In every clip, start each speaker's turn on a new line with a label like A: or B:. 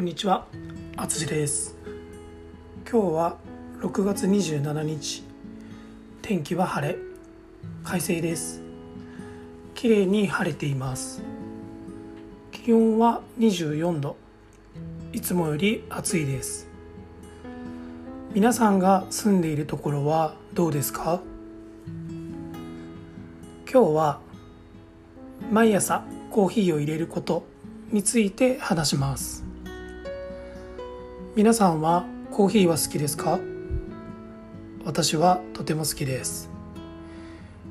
A: こんにちは、あつしです。今日は6月27日。天気は晴れ、快晴です。綺麗に晴れています。気温は24度。いつもより暑いです。皆さんが住んでいるところはどうですか？今日は毎朝コーヒーを入れることについて話します皆さんはコーヒーは好きですか？私はとても好きです。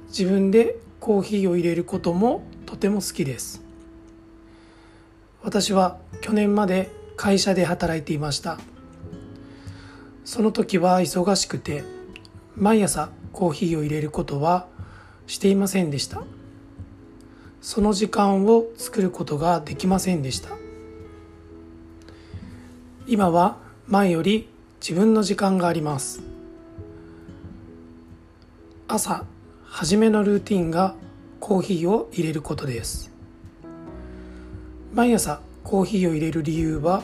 A: 自分でコーヒーを入れることもとても好きです。私は去年まで会社で働いていました。その時は忙しくて毎朝コーヒーを入れることはしていませんでした。その時間を作ることができませんでした。今は前より自分の時間があります。朝初めのルーティンがコーヒーを入れることです。毎朝コーヒーを入れる理由は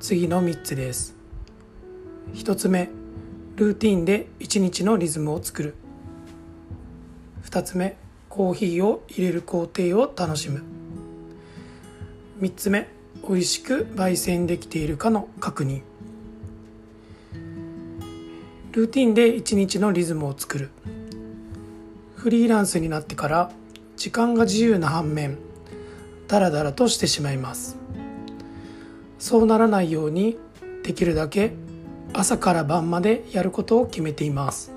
A: 次の3つです。1つ目ルーティンで1日のリズムを作る。2つ目コーヒーを入れる工程を楽しむ。3つ目美味しく焙煎できているかの確認。ルーティンで1日のリズムを作る。フリーランスになってから時間が自由な反面ダラダラとしてしまいます。そうならないようにできるだけ朝から晩までやることを決めています。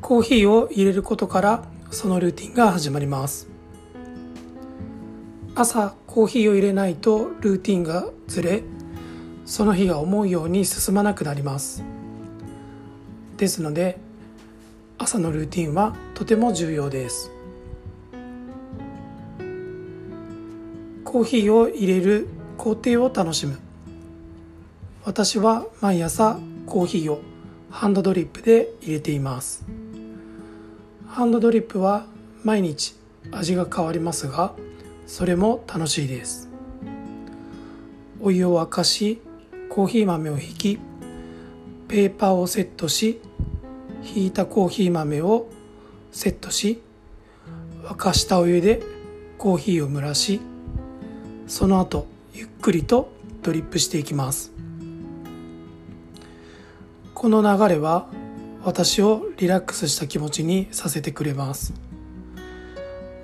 A: コーヒーを入れることからそのルーティンが始まります。朝コーヒーを入れないとルーティンがずれその日が思うように進まなくなります。ですので朝のルーティンはとても重要です。コーヒーを入れる工程を楽しむ。私は毎朝コーヒーをハンドドリップで入れています。ハンドドリップは毎日味が変わりますがそれも楽しいです。お湯を沸かしコーヒー豆をひきペーパーをセットしひいたコーヒー豆をセットし沸かしたお湯でコーヒーを蒸らしその後ゆっくりとドリップしていきます。この流れは私をリラックスした気持ちにさせてくれます。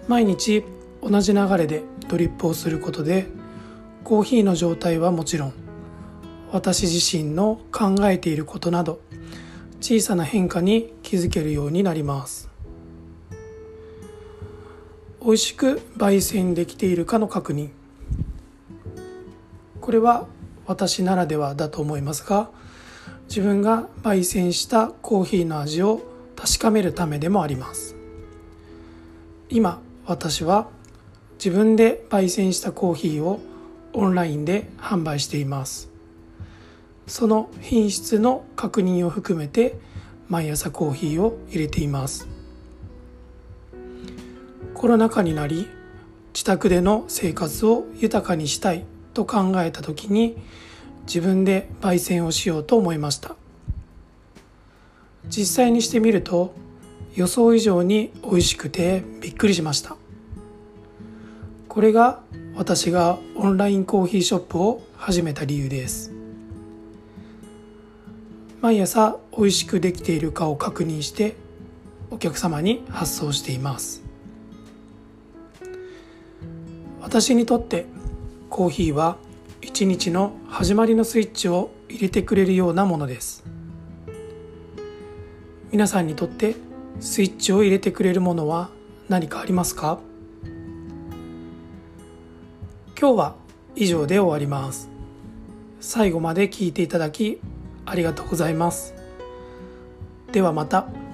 A: 毎日同じ流れでドリップをすることでコーヒーの状態はもちろん私自身の考えていることなど小さな変化に気づけるようになります。美味しく焙煎できているかの確認。これは私ならではだと思いますが自分が焙煎したコーヒーの味を確かめるためでもあります。今私は自分で焙煎したコーヒーをオンラインで販売しています。その品質の確認を含めて毎朝コーヒーを入れています。コロナ禍になり自宅での生活を豊かにしたいと考えた時に自分で焙煎をしようと思いました。実際にしてみると予想以上に美味しくてびっくりしました。これが私がオンラインコーヒーショップを始めた理由です。毎朝美味しくできているかを確認してお客様に発送しています。私にとってコーヒーは一日の始まりのスイッチを入れてくれるようなものです。皆さんにとってスイッチを入れてくれるものは何かありますか？今日は以上で終わります最後まで聞いていただきありがとうございますではまた。